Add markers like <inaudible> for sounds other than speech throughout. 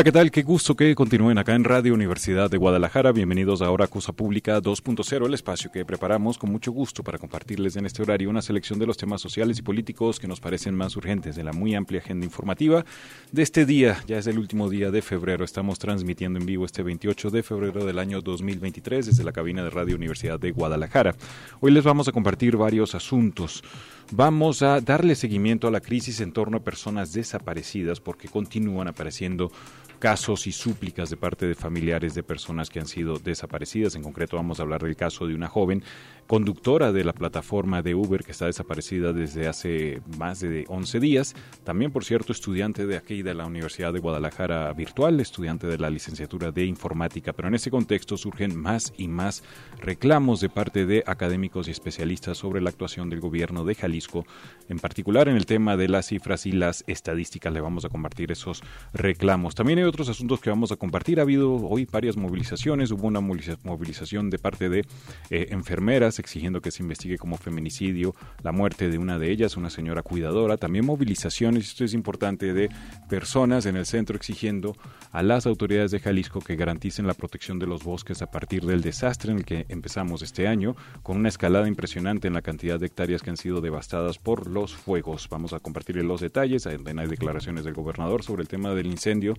Hola, ¿qué tal? Qué gusto que continúen acá en Radio Universidad de Guadalajara. Bienvenidos ahora a Cosa Pública 2.0, el espacio que preparamos con mucho gusto para compartirles en este horario una selección de los temas sociales y políticos que nos parecen más urgentes de la muy amplia agenda informativa de este día. Ya es el último día de febrero. Estamos transmitiendo en vivo este 28 de febrero del año 2023 desde la cabina de Radio Universidad de Guadalajara. Hoy les vamos a compartir varios asuntos. Vamos a darle seguimiento a la crisis en torno a personas desaparecidas porque continúan apareciendo casos y súplicas de parte de familiares de personas que han sido desaparecidas. En concreto vamos a hablar del caso de una joven conductora de la plataforma de Uber que está desaparecida desde hace más de 11 días. También, por cierto, estudiante de aquí de la Universidad de Guadalajara virtual, estudiante de la licenciatura de informática. Pero en ese contexto surgen más y más reclamos de parte de académicos y especialistas sobre la actuación del gobierno de Jalisco, en particular en el tema de las cifras y las estadísticas. Le vamos a compartir esos reclamos. También hay otros asuntos que vamos a compartir. Ha habido hoy varias movilizaciones. Hubo una movilización de parte de eh, enfermeras exigiendo que se investigue como feminicidio la muerte de una de ellas, una señora cuidadora. También movilizaciones, esto es importante, de personas en el centro exigiendo a las autoridades de Jalisco que garanticen la protección de los bosques a partir del desastre en el que empezamos este año, con una escalada impresionante en la cantidad de hectáreas que han sido devastadas por los fuegos. Vamos a compartir los detalles. Hay declaraciones del gobernador sobre el tema del incendio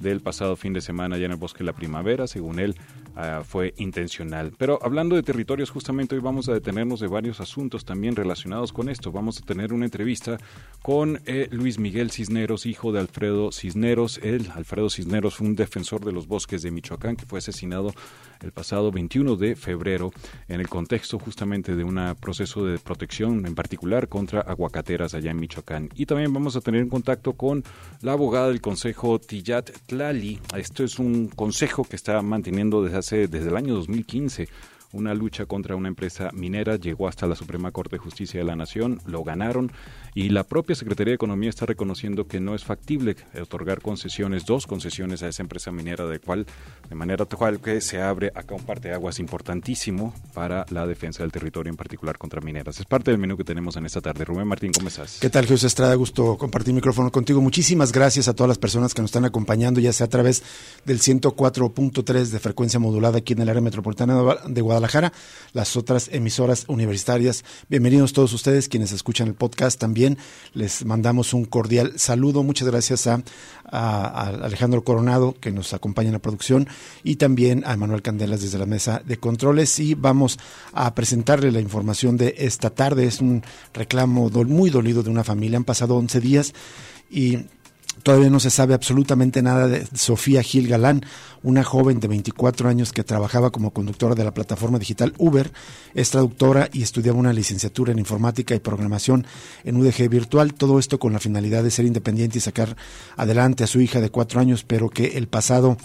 del pasado fin de semana allá en el Bosque la Primavera, según él, ah, fue intencional. Pero hablando de territorios, justamente hoy vamos a detenernos de varios asuntos también relacionados con esto. Vamos a tener una entrevista con eh, Luis Miguel Cisneros, hijo de Alfredo Cisneros. Él, Alfredo Cisneros, fue un defensor de los bosques de Michoacán que fue asesinado el pasado 21 de febrero en el contexto justamente de un proceso de protección en particular contra aguacateras allá en Michoacán. Y también vamos a tener en contacto con la abogada del Consejo Tillat Tlali. Esto es un consejo que está manteniendo desde hace desde el año 2015 una lucha contra una empresa minera, llegó hasta la Suprema Corte de Justicia de la Nación, lo ganaron y la propia Secretaría de Economía está reconociendo que no es factible otorgar concesiones, dos concesiones a esa empresa minera, de cual, de manera tal que se abre acá un aguas importantísimo para la defensa del territorio, en particular contra mineras. Es parte del menú que tenemos en esta tarde. Rubén Martín, ¿cómo estás? ¿Qué tal, José Estrada? Gusto compartir micrófono contigo. Muchísimas gracias a todas las personas que nos están acompañando, ya sea a través del 104.3 de frecuencia modulada aquí en el área metropolitana de Guadalajara Guadalajara, las otras emisoras universitarias. Bienvenidos todos ustedes quienes escuchan el podcast también. Les mandamos un cordial saludo. Muchas gracias a, Alejandro Coronado que nos acompaña en la producción y también a Manuel Candelas desde la mesa de controles y vamos a presentarle la información de esta tarde. Es un reclamo muy dolido de una familia. Han pasado 11 días y Todavía no se sabe absolutamente nada de Sofía Gil Galán, una joven de 24 años que trabajaba como conductora de la plataforma digital Uber, es traductora y estudiaba una licenciatura en informática y programación en UDG Virtual, todo esto con la finalidad de ser independiente y sacar adelante a su hija de cuatro años, pero que el pasado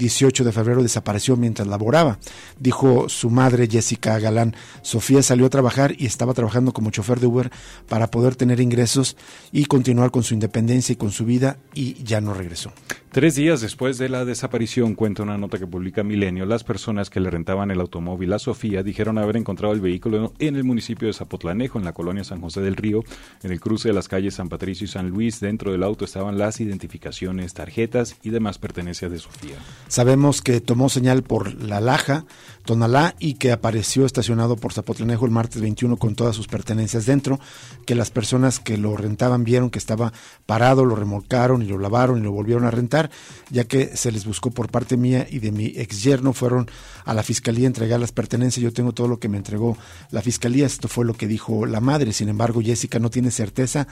18 de febrero desapareció mientras laboraba. Dijo su madre Jessica Galán, Sofía salió a trabajar y estaba trabajando como chofer de Uber para poder tener ingresos y continuar con su independencia y con su vida y ya no regresó. Tres días después de la desaparición, cuenta una nota que publica Milenio, las personas que le rentaban el automóvil a Sofía dijeron haber encontrado el vehículo en el municipio de Zapotlanejo, en la colonia San José del Río, en el cruce de las calles San Patricio y San Luis. Dentro del auto estaban las identificaciones, tarjetas y demás pertenencias de Sofía. Sabemos que tomó señal por La Laja, Tonalá y que apareció estacionado por Zapotlanejo el martes 21 con todas sus pertenencias dentro, que las personas que lo rentaban vieron que estaba parado, lo remolcaron y lo lavaron y lo volvieron a rentar ya que se les buscó por parte mía y de mi ex yerno, fueron a la fiscalía a entregar las pertenencias, yo tengo todo lo que me entregó la fiscalía, esto fue lo que dijo la madre, sin embargo Jessica no tiene certeza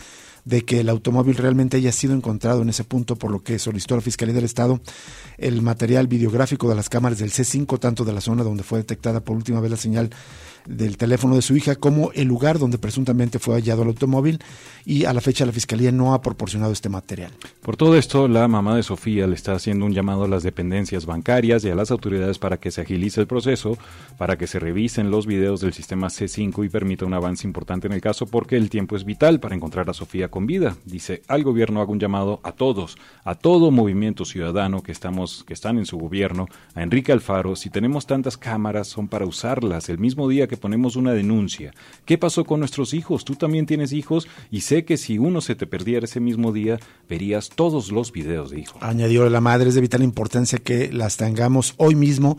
de que el automóvil realmente haya sido encontrado en ese punto, por lo que solicitó la Fiscalía del Estado el, material videográfico de las cámaras del C5, tanto de la zona donde fue detectada por última vez la señal del teléfono de su hija como el lugar donde presuntamente fue hallado el automóvil y a la fecha la Fiscalía no ha proporcionado este material. Por todo esto, la mamá de Sofía le está haciendo un llamado a las dependencias bancarias y a las autoridades para que se agilice el proceso, para que se revisen los videos del sistema C5 y permita un avance importante en el caso porque el tiempo es vital para encontrar a Sofía con vida. Dice, al gobierno hago un llamado a todos, a todo movimiento ciudadano que estamos que están en su gobierno, a Enrique Alfaro, si tenemos tantas cámaras son para usarlas el mismo día que ponemos una denuncia. ¿Qué pasó con nuestros hijos? Tú también tienes hijos y sé que si uno se te perdiera ese mismo día, verías todos los videos de hijos. Añadió la madre, es de vital importancia que las tengamos hoy mismo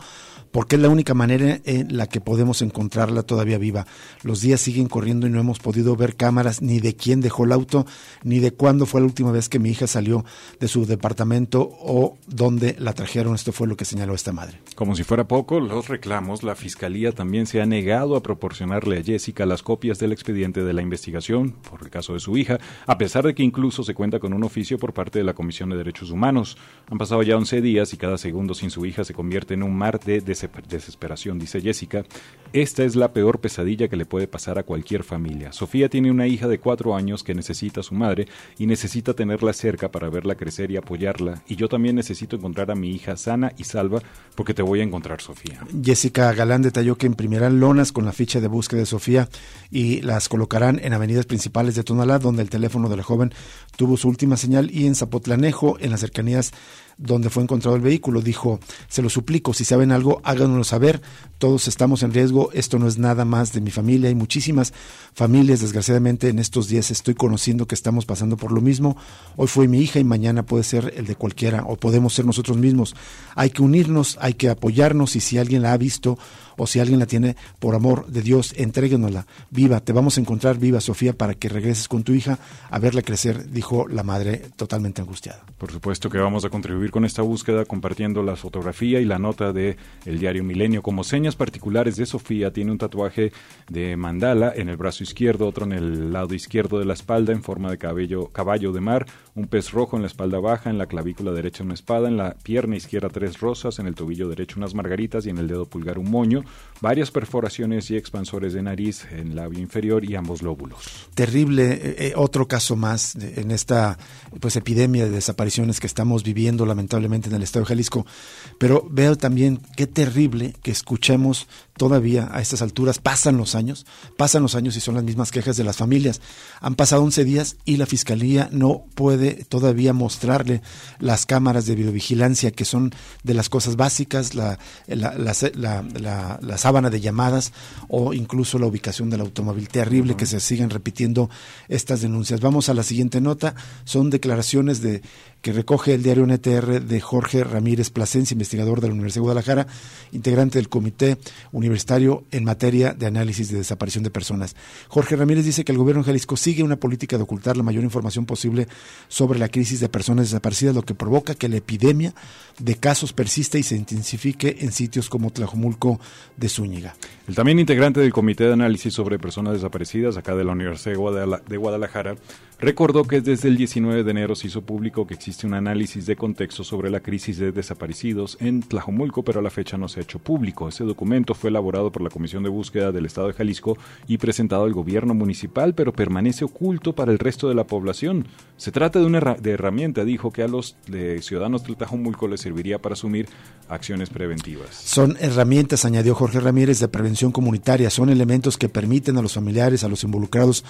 porque es la única manera en la que podemos encontrarla todavía viva. Los días siguen corriendo y no hemos podido ver cámaras ni de quién dejó el auto, ni de cuándo fue la última vez que mi hija salió de su departamento o dónde la trajeron. Esto fue lo que señaló esta madre. Como si fuera poco, los reclamos, la Fiscalía también se ha negado a proporcionarle a Jessica las copias del expediente de la investigación por el caso de su hija, a pesar de que incluso se cuenta con un oficio por parte de la Comisión de Derechos Humanos. Han pasado ya 11 días y cada segundo sin su hija se convierte en un mar de desesperación, dice Jessica. Esta es la peor pesadilla que le puede pasar a cualquier familia. Sofía tiene una hija de cuatro años que necesita a su madre y necesita tenerla cerca para verla crecer y apoyarla. Y yo también necesito encontrar a mi hija sana y salva porque te voy a encontrar, Sofía. Jessica Galán detalló que imprimirán lonas con la ficha de búsqueda de Sofía y las colocarán en avenidas principales de Tonalá, donde el teléfono de la joven tuvo su última señal, y en Zapotlanejo, en las cercanías donde fue encontrado el vehículo. Dijo, se lo suplico, si saben algo, háganoslo saber. Todos estamos en riesgo. Esto no es nada más de mi familia. Hay muchísimas familias, desgraciadamente, en estos días estoy conociendo que estamos pasando por lo mismo. Hoy fue mi hija y mañana puede ser el de cualquiera o podemos ser nosotros mismos. Hay que unirnos, hay que apoyarnos y si alguien la ha visto o si alguien la tiene, por amor de Dios, entréguenosla. Viva, te vamos a encontrar viva, Sofía, para que regreses con tu hija a verla crecer, dijo la madre totalmente angustiada. Por supuesto que vamos a contribuir con esta búsqueda compartiendo la fotografía y la nota de el diario Milenio. Como señas particulares de Sofía, tiene un tatuaje de mandala en el brazo izquierdo, otro en el lado izquierdo de la espalda en forma de cabello, caballo de mar, un pez rojo en la espalda baja, en la clavícula derecha una espada, en la pierna izquierda tres rosas, en el tobillo derecho unas margaritas y en el dedo pulgar un moño varias perforaciones y expansores de nariz en labio inferior y ambos lóbulos. Terrible, eh, eh, otro caso más en esta pues epidemia de desapariciones que estamos viviendo lamentablemente en el estado de Jalisco, pero veo también qué terrible que escuchemos todavía a estas alturas, pasan los años, pasan los años y son las mismas quejas de las familias. Han pasado 11 días y la Fiscalía no puede todavía mostrarle las cámaras de videovigilancia que son de las cosas básicas, la, la, la, la sábana de llamadas o incluso la ubicación del automóvil. Terrible que se sigan repitiendo estas denuncias. Vamos a la siguiente nota. Son declaraciones de que recoge el diario NTR de Jorge Ramírez Plasencia, investigador de la Universidad de Guadalajara, integrante del Comité Universitario en materia de análisis de desaparición de personas. Jorge Ramírez dice que el gobierno de Jalisco sigue una política de ocultar la mayor información posible sobre la crisis de personas desaparecidas, lo que provoca que la epidemia de casos persista y se intensifique en sitios como Tlajomulco de Zúñiga. El también integrante del Comité de Análisis sobre Personas Desaparecidas, acá de la Universidad de Guadalajara, recordó que desde el 19 de enero se hizo público que existe un análisis de contexto sobre la crisis de desaparecidos en Tlajomulco, pero a la fecha no se ha hecho público. Ese documento fue elaborado por la Comisión de Búsqueda del Estado de Jalisco y presentado al gobierno municipal, pero permanece oculto para el resto de la población. Se trata de una herramienta, dijo, que a los ciudadanos de Tlajomulco les serviría para asumir acciones preventivas. Son herramientas, añadió Jorge Ramírez, de prevención comunitaria. Son elementos que permiten a los familiares, a los involucrados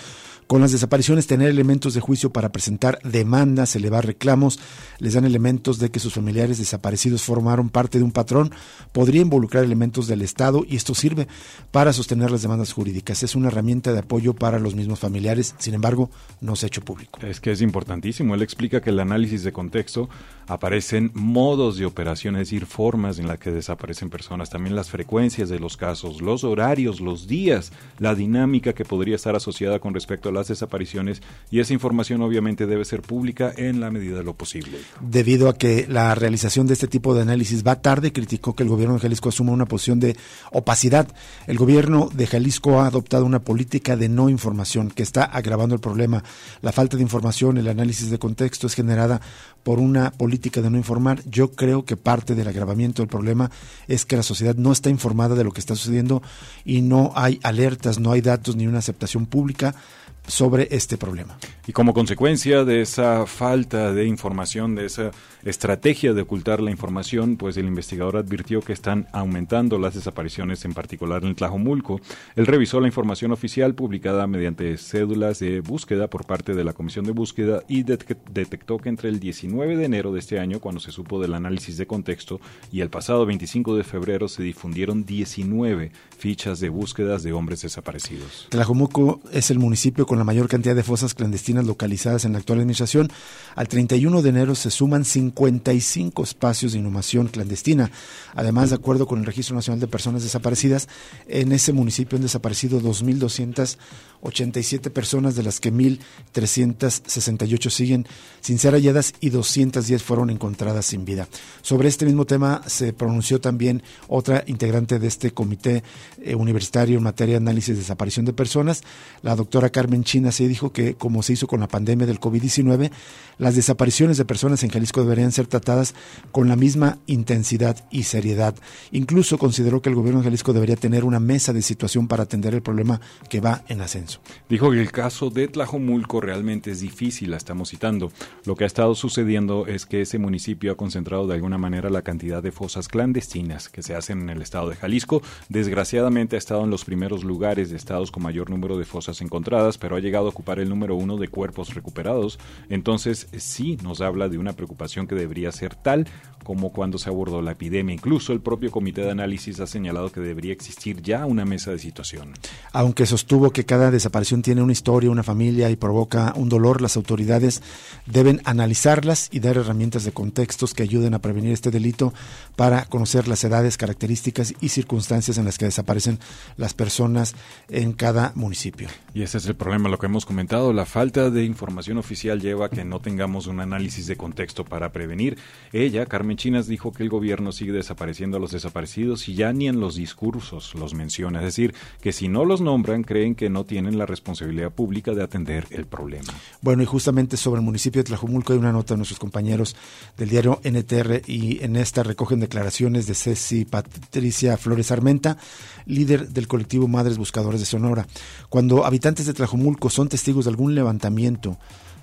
con las desapariciones, tener elementos de juicio para presentar demandas, elevar reclamos, les dan elementos de que sus familiares desaparecidos formaron parte de un patrón, podría involucrar elementos del Estado y esto sirve para sostener las demandas jurídicas. Es una herramienta de apoyo para los mismos familiares, sin embargo, no se ha hecho público. Es que es importantísimo. Él explica que el análisis de contexto aparecen modos de operación, es decir, formas en las que desaparecen personas, también las frecuencias de los casos, los horarios, los días, la dinámica que podría estar asociada con respecto a las desapariciones y es esa información obviamente debe ser pública en la medida de lo posible. Debido a que la realización de este tipo de análisis va tarde, criticó que el gobierno de Jalisco asuma una posición de opacidad. El gobierno de Jalisco ha adoptado una política de no información que está agravando el problema. La falta de información, el análisis de contexto es generada por una política de no informar. Yo creo que parte del agravamiento del problema es que la sociedad no está informada de lo que está sucediendo y no hay alertas, no hay datos ni una aceptación pública sobre este problema. Y como consecuencia de esa falta de información, de esa estrategia de ocultar la información, pues el investigador advirtió que están aumentando las desapariciones, en particular en Tlajomulco. Él revisó la información oficial publicada mediante cédulas de búsqueda por parte de la Comisión de Búsqueda y detectó que entre el 19 de enero de este año, cuando se supo del análisis de contexto, y el pasado 25 de febrero se difundieron 19 fichas de búsquedas de hombres desaparecidos. Tlajomulco es el municipio con la mayor cantidad de fosas clandestinas localizadas en la actual administración. Al 31 de enero se suman 55 espacios de inhumación clandestina. Además, de acuerdo con el Registro Nacional de Personas Desaparecidas, en ese municipio han desaparecido 2.287 personas, de las que 1.368 siguen sin ser halladas y 210 fueron encontradas sin vida. Sobre este mismo tema se pronunció también otra integrante de este comité eh, universitario en materia de análisis de desaparición de personas, la doctora Carmen China, se dijo que, como se hizo con la pandemia del COVID-19, las desapariciones de personas en Jalisco deberían ser tratadas con la misma intensidad y seriedad. Incluso consideró que el gobierno de Jalisco debería tener una mesa de situación para atender el problema que va en ascenso. Dijo que el caso de Tlajomulco realmente es difícil, la estamos citando. Lo que ha estado sucediendo es que ese municipio ha concentrado de alguna manera la cantidad de fosas clandestinas que se hacen en el estado de Jalisco. Desgraciadamente ha estado en los primeros lugares de estados con mayor número de fosas encontradas, pero ha llegado a ocupar el número uno de cuerpos recuperados. Entonces sí nos habla de una preocupación que debería ser tal como cuando se abordó la epidemia. Incluso el propio comité de análisis ha señalado que debería existir ya una mesa de situación. Aunque sostuvo que cada desaparición tiene una historia, una familia y provoca un dolor, las autoridades deben analizarlas y dar herramientas de contextos que ayuden a prevenir este delito para conocer las edades, características y circunstancias en las que desaparecen las personas en cada municipio. Y ese es el problema, lo que hemos comentado, la falta de información oficial lleva a que no tengamos un análisis de contexto para prevenir. Ella, Carmen Chinas, dijo que el gobierno sigue desapareciendo a los desaparecidos y ya ni en los discursos los menciona. Es decir, que si no los nombran, creen que no tienen la responsabilidad pública de atender el problema. Bueno, y justamente sobre el municipio de Tlajumulco hay una nota de nuestros compañeros del diario NTR y en esta recogen declaraciones de Ceci Patricia Flores Armenta, líder del colectivo Madres Buscadores de Sonora. Cuando habitantes de Tlajumulco son testigos de algún levantamiento,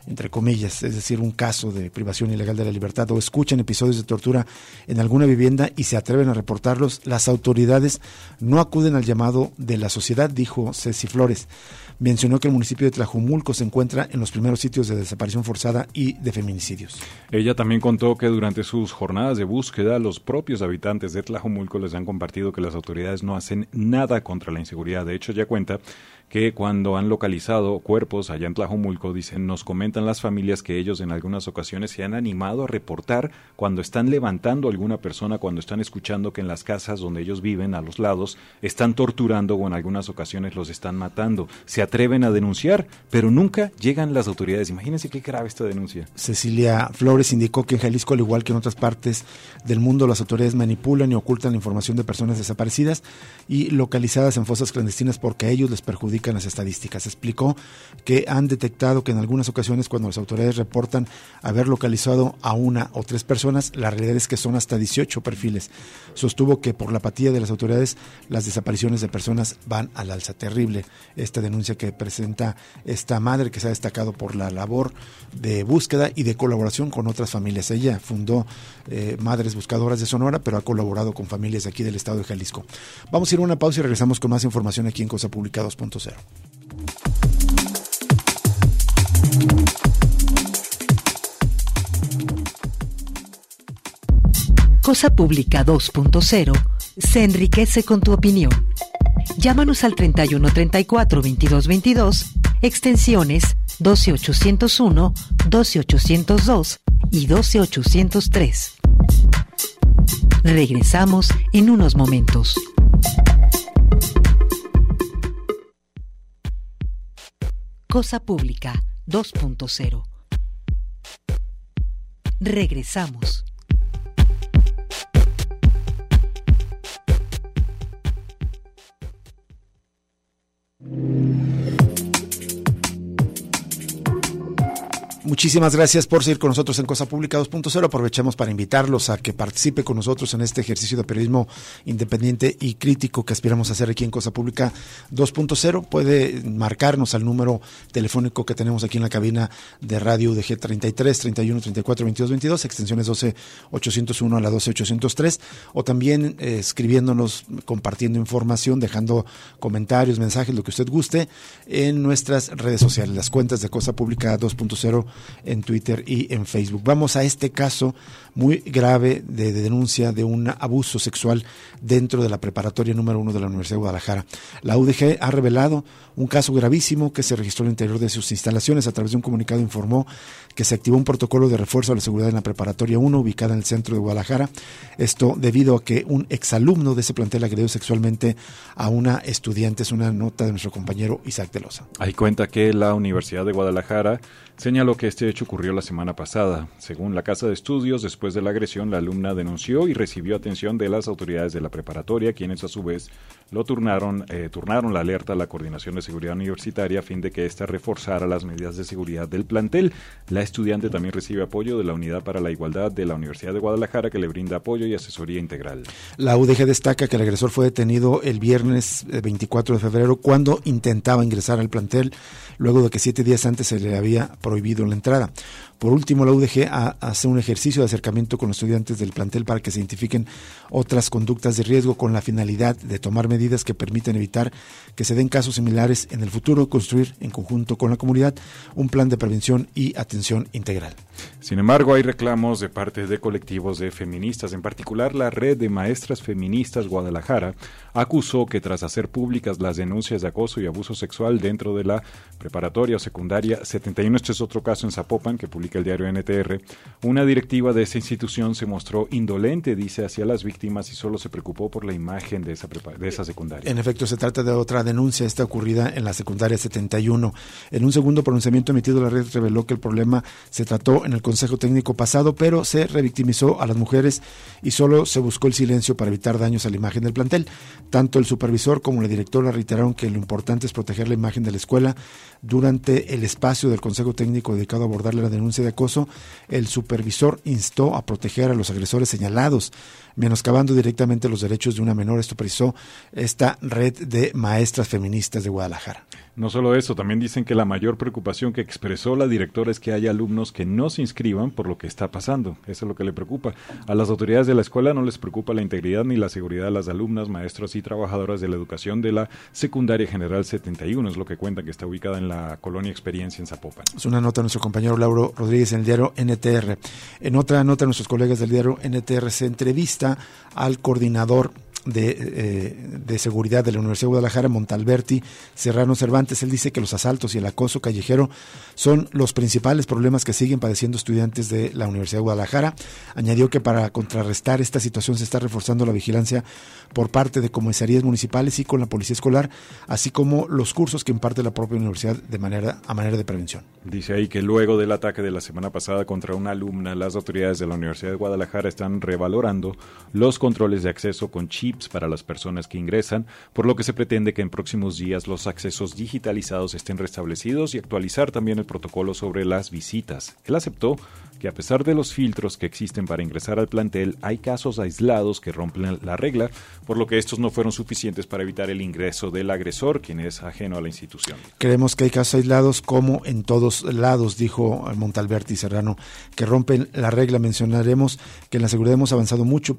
entre comillas, es decir, un caso de privación ilegal de la libertad o escuchan episodios de tortura en alguna vivienda y se atreven a reportarlos, las autoridades no acuden al llamado de la sociedad, dijo Ceci Flores. Mencionó que el municipio de Tlajumulco se encuentra en los primeros sitios de desaparición forzada y de feminicidios. Ella también contó que durante sus jornadas de búsqueda, los propios habitantes de Tlajumulco les han compartido que las autoridades no hacen nada contra la inseguridad. De hecho, ya cuenta que cuando han localizado cuerpos allá en Tlajomulco, dicen, nos comentan las familias que ellos en algunas ocasiones se han animado a reportar cuando están levantando a alguna persona, cuando están escuchando que en las casas donde ellos viven, a los lados, están torturando o en algunas ocasiones los están matando. Se atreven a denunciar, pero nunca llegan las autoridades. Imagínense qué grave esta denuncia. Cecilia Flores indicó que en Jalisco, al igual que en otras partes del mundo, las autoridades manipulan y ocultan la información de personas desaparecidas y localizadas en fosas clandestinas porque a ellos les perjudica en las estadísticas. Explicó que han detectado que en algunas ocasiones cuando las autoridades reportan haber localizado a una o tres personas, la realidad es que son hasta 18 perfiles. Sostuvo que por la apatía de las autoridades las desapariciones de personas van al alza. Terrible esta denuncia que presenta esta madre que se ha destacado por la labor de búsqueda y de colaboración con otras familias. Ella fundó eh, Madres Buscadoras de Sonora, pero ha colaborado con familias aquí del estado de Jalisco. Vamos a ir a una pausa y regresamos con más información aquí en Cosa Pública 2.0. Cosa Pública 2.0 se enriquece con tu opinión. Llámanos al 31 34 22 22, extensiones 12801, 12802 y 12803. Regresamos en unos momentos. Cosa Pública 2.0. Regresamos. Muchísimas gracias por seguir con nosotros en Cosa Pública 2.0. Aprovechamos para invitarlos a que participe con nosotros en este ejercicio de periodismo independiente y crítico que aspiramos a hacer aquí en Cosa Pública 2.0. Puede marcarnos al número telefónico que tenemos aquí en la cabina de radio UDG 33 31 34 22 22, extensiones 12 801 a la 12 803, o también eh, escribiéndonos, compartiendo información, dejando comentarios, mensajes, lo que usted guste, en nuestras redes sociales, las cuentas de Cosa Pública 2.0 en Twitter y en Facebook. Vamos a este caso muy grave de, denuncia de un abuso sexual dentro de la preparatoria número uno de la Universidad de Guadalajara. La UDG ha revelado un caso gravísimo que se registró el interior de sus instalaciones. A través de un comunicado informó que se activó un protocolo de refuerzo a la seguridad en la preparatoria 1 ubicada en el centro de Guadalajara. Esto debido a que un exalumno de ese plantel agredió sexualmente a una estudiante. Es una nota de nuestro compañero Isaac Delosa. Hay cuenta que la Universidad de Guadalajara señaló que este hecho ocurrió la semana pasada. Según la Casa de Estudios, después de la agresión, la alumna denunció y recibió atención de las autoridades de la preparatoria, quienes a su vez lo turnaron, eh, turnaron la alerta a la Coordinación de Seguridad Universitaria a fin de que ésta reforzara las medidas de seguridad del plantel. La estudiante también recibe apoyo de la Unidad para la Igualdad de la Universidad de Guadalajara, que le brinda apoyo y asesoría integral. La UDG destaca que el agresor fue detenido el viernes 24 eh, de febrero cuando intentaba ingresar al plantel, luego de que siete días antes se le había prohibido la entrada. Por último, la UDG hace un ejercicio de acercamiento con los estudiantes del plantel para que se identifiquen otras conductas de riesgo con la finalidad de tomar medidas que permiten evitar que se den casos similares en el futuro, construir en conjunto con la comunidad un plan de prevención y atención integral. Sin embargo, hay reclamos de parte de colectivos de feministas, en particular la Red de Maestras Feministas Guadalajara acusó que tras hacer públicas las denuncias de acoso y abuso sexual dentro de la preparatoria o secundaria 71, este es otro caso en Zapopan que el diario NTR, una directiva de esa institución se mostró indolente, dice, hacia las víctimas y solo se preocupó por la imagen de esa, de esa secundaria. En efecto, se trata de otra denuncia, esta ocurrida en la secundaria 71. En un segundo pronunciamiento emitido, la red reveló que el problema se trató en el Consejo Técnico pasado, pero se revictimizó a las mujeres y solo se buscó el silencio para evitar daños a la imagen del plantel. Tanto el supervisor como la directora reiteraron que lo importante es proteger la imagen de la escuela. Durante el espacio del Consejo Técnico dedicado a abordarle la denuncia de acoso, el supervisor instó a proteger a los agresores señalados menoscabando directamente los derechos de una menor. Esto precisó esta red de maestras feministas de Guadalajara. No solo eso, también dicen que la mayor preocupación que expresó la directora es que haya alumnos que no se inscriban por lo que está pasando. Eso es lo que le preocupa. A las autoridades de la escuela no les preocupa la integridad ni la seguridad de las alumnas, maestros y trabajadoras de la educación de la Secundaria General 71, es lo que cuenta que está ubicada en la colonia Experiencia en Zapopan. Es una nota de nuestro compañero Lauro Rodríguez en el diario NTR. En otra nota, nuestros colegas del diario NTR se al coordinador eh, de, Seguridad de la Universidad de Guadalajara, Montalberti Serrano Cervantes. Él dice que los asaltos y el acoso callejero son los principales problemas que siguen padeciendo estudiantes de la Universidad de Guadalajara. Añadió que para contrarrestar esta situación se está reforzando la vigilancia por parte de comisarías municipales y con la policía escolar, así como los cursos que imparte la propia universidad de manera, a manera de prevención. Dice ahí que luego del ataque de la semana pasada contra una alumna, las autoridades de la Universidad de Guadalajara están revalorando los controles de acceso con chip para las personas que ingresan, por lo que se pretende que en próximos días los accesos digitalizados estén restablecidos y actualizar también el protocolo sobre las visitas. Él aceptó que a pesar de los filtros que existen para ingresar al plantel, hay casos aislados que rompen la regla, por lo que estos no fueron suficientes para evitar el ingreso del agresor, quien es ajeno a la institución. Creemos que hay casos aislados como en todos lados, dijo Montalberti Serrano, que rompen la regla. Mencionaremos que en la seguridad hemos avanzado mucho,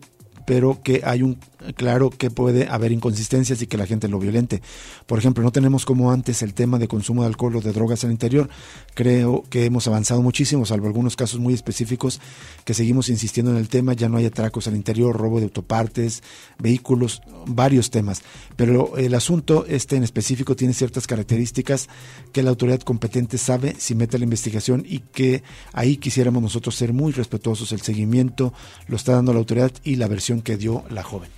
pero que hay un claro que puede haber inconsistencias y que la gente lo violente. Por ejemplo, no tenemos como antes el tema de consumo de alcohol o de drogas el interior. Creo que hemos avanzado muchísimo, salvo algunos casos muy específicos que seguimos insistiendo en el tema. Ya no hay atracos al interior, robo de autopartes, vehículos, varios temas. Pero el asunto este en específico tiene ciertas características que la autoridad competente sabe si mete la investigación y que ahí quisiéramos nosotros ser muy respetuosos. El seguimiento lo está dando la autoridad y la versión que dio la joven.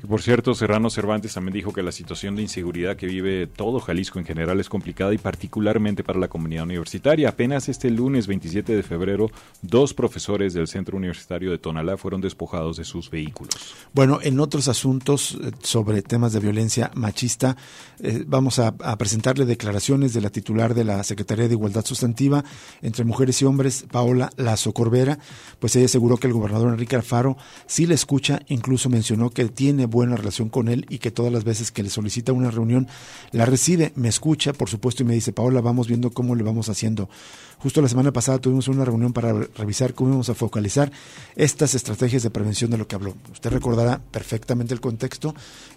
Que por cierto, Serrano Cervantes también dijo que la situación de inseguridad que vive todo Jalisco en general es complicada y particularmente para la comunidad universitaria. Apenas este lunes 27 de febrero, dos profesores del Centro Universitario de Tonalá fueron despojados de sus vehículos. Bueno, en otros asuntos eh, sobre temas de violencia machista, eh, vamos a, a, presentarle declaraciones de la titular de la Secretaría de Igualdad Sustantiva entre mujeres y hombres, Paola Lazo Corbera, pues ella aseguró que el gobernador Enrique Alfaro sí le escucha, incluso mencionó que tiene buena relación con él y que todas las veces que le solicita una reunión la recibe, me escucha, por supuesto, y me dice, Paola, vamos viendo cómo le vamos haciendo. Justo la semana pasada tuvimos una reunión para revisar cómo íbamos a focalizar estas estrategias de prevención de lo que habló. Usted recordará perfectamente el contexto.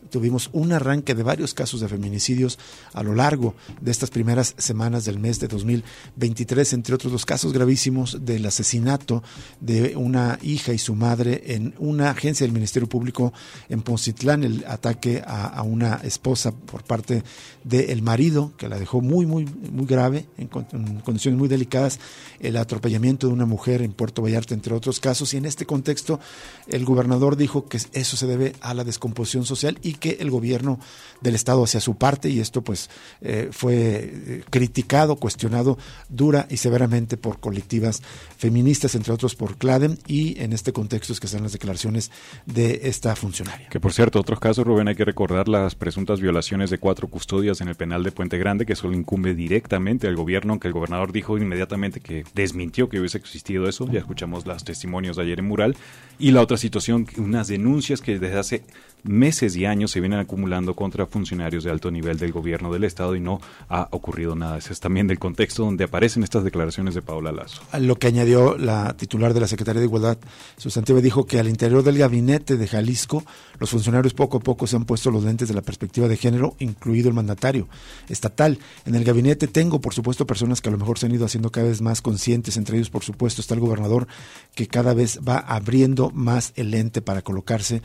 Tuvimos un arranque de varios casos de feminicidios a lo largo de estas primeras semanas del mes de 2023, entre otros los casos gravísimos del asesinato de una hija y su madre en una agencia del Ministerio Público en Poncitlán, el ataque a, una esposa por parte del marido, que la dejó muy, muy, muy grave, en, en condiciones muy delicadas el atropellamiento de una mujer en Puerto Vallarta, entre otros casos. Y en este contexto, el gobernador dijo que eso se debe a la descomposición social y que el gobierno del Estado hacía su parte, y esto pues eh, fue eh, criticado, cuestionado dura y severamente por colectivas feministas, entre otros por CLADEM, y en este contexto es que están las declaraciones de esta funcionaria. Que por cierto, otros casos, Rubén, hay que recordar las presuntas violaciones de cuatro custodias en el penal de Puente Grande, que solo incumbe directamente al gobierno, aunque el gobernador dijo inmediatamente que desmintió que hubiese existido eso. Ya escuchamos los testimonios de ayer en Mural. Y la otra situación, unas denuncias que desde hace meses y años se vienen acumulando contra funcionarios de alto nivel del gobierno del Estado y no ha ocurrido nada. Ese es también del contexto donde aparecen estas declaraciones de Paula Lazo. Lo que añadió la titular de la Secretaría de Igualdad Sustantiva dijo que al interior del gabinete de Jalisco los funcionarios poco a poco se han puesto los lentes de la perspectiva de género, incluido el mandatario estatal. En el gabinete tengo, por supuesto, personas que a lo mejor se han ido haciendo cada vez más conscientes, entre ellos, por supuesto, está el gobernador que cada vez va abriendo más el lente para colocarse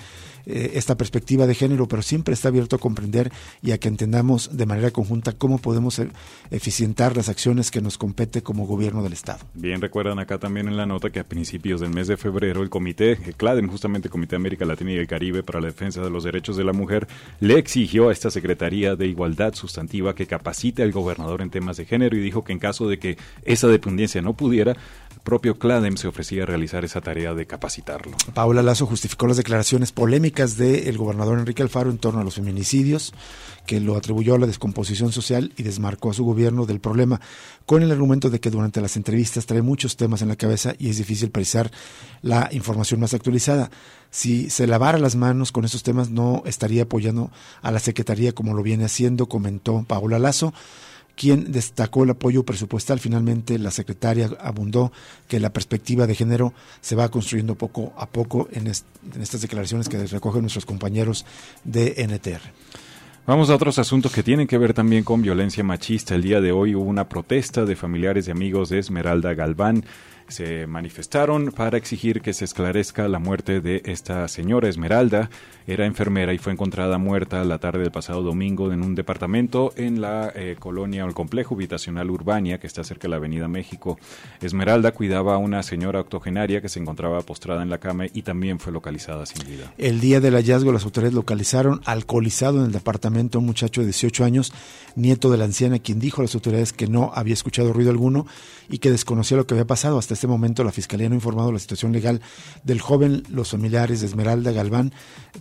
eh, esta perspectiva de género, pero siempre está abierto a comprender y a que entendamos de manera conjunta cómo podemos e-, eficientar las acciones que nos compete como gobierno del Estado. Bien, recuerdan acá también en la nota que a principios del mes de febrero el comité, el CLADEM, justamente Comité América Latina y el Caribe para la Defensa de los Derechos de la Mujer, le exigió a esta Secretaría de Igualdad Sustantiva que capacite al gobernador en temas de género y dijo que en caso de que esa dependencia no pudiera, propio CLADEM se ofrecía a realizar esa tarea de capacitarlo. Paula Lazo justificó las declaraciones polémicas del gobernador Enrique Alfaro en torno a los feminicidios, que lo atribuyó a la descomposición social y desmarcó a su gobierno del problema, con el argumento de que durante las entrevistas trae muchos temas en la cabeza y es difícil precisar la información más actualizada. Si se lavara las manos con esos temas no estaría apoyando a la Secretaría como lo viene haciendo, comentó Paula Lazo quien destacó el apoyo presupuestal. Finalmente, la secretaria abundó que la perspectiva de género se va construyendo poco a poco en, en estas declaraciones que recogen nuestros compañeros de NTR. Vamos a otros asuntos que tienen que ver también con violencia machista. El día de hoy hubo una protesta de familiares y amigos de Esmeralda Galván se manifestaron para exigir que se esclarezca la muerte de esta señora Esmeralda. Era enfermera y fue encontrada muerta la tarde del pasado domingo en un departamento en la eh, colonia o el complejo habitacional Urbania, que está cerca de la Avenida México. Esmeralda cuidaba a una señora octogenaria que se encontraba postrada en la cama y también fue localizada sin vida. El día del hallazgo, las autoridades localizaron alcoholizado en el departamento un muchacho de 18 años, nieto de la anciana, quien dijo a las autoridades que no había escuchado ruido alguno y que desconocía lo que había pasado. Hasta este momento la Fiscalía no ha informado la situación legal del joven. Los familiares de Esmeralda Galván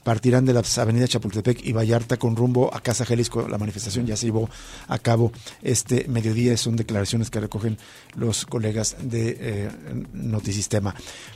partirán de las avenidas Chapultepec y Vallarta con rumbo a Casa Jalisco. La manifestación ya se llevó a cabo este mediodía. Son declaraciones que recogen los colegas de eh, Notisistema.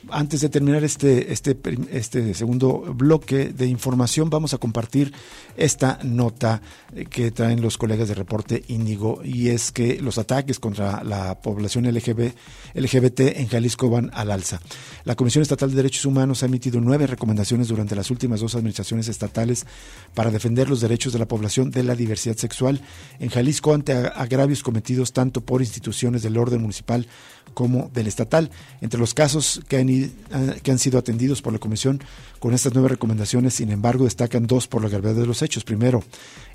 Antes de terminar este, este, este segundo bloque de información, vamos a compartir esta nota eh, que traen los colegas de Reporte Índigo y es que los ataques contra la población LGBT, En Jalisco van al alza. La Comisión Estatal de Derechos Humanos ha emitido nueve recomendaciones durante las últimas dos administraciones estatales para defender los derechos de la población de la diversidad sexual en Jalisco ante agravios cometidos tanto por instituciones del orden municipal como del estatal. Entre los casos que han, eh, que han sido atendidos por la Comisión con estas nueve recomendaciones, sin embargo, destacan dos por la gravedad de los hechos. Primero,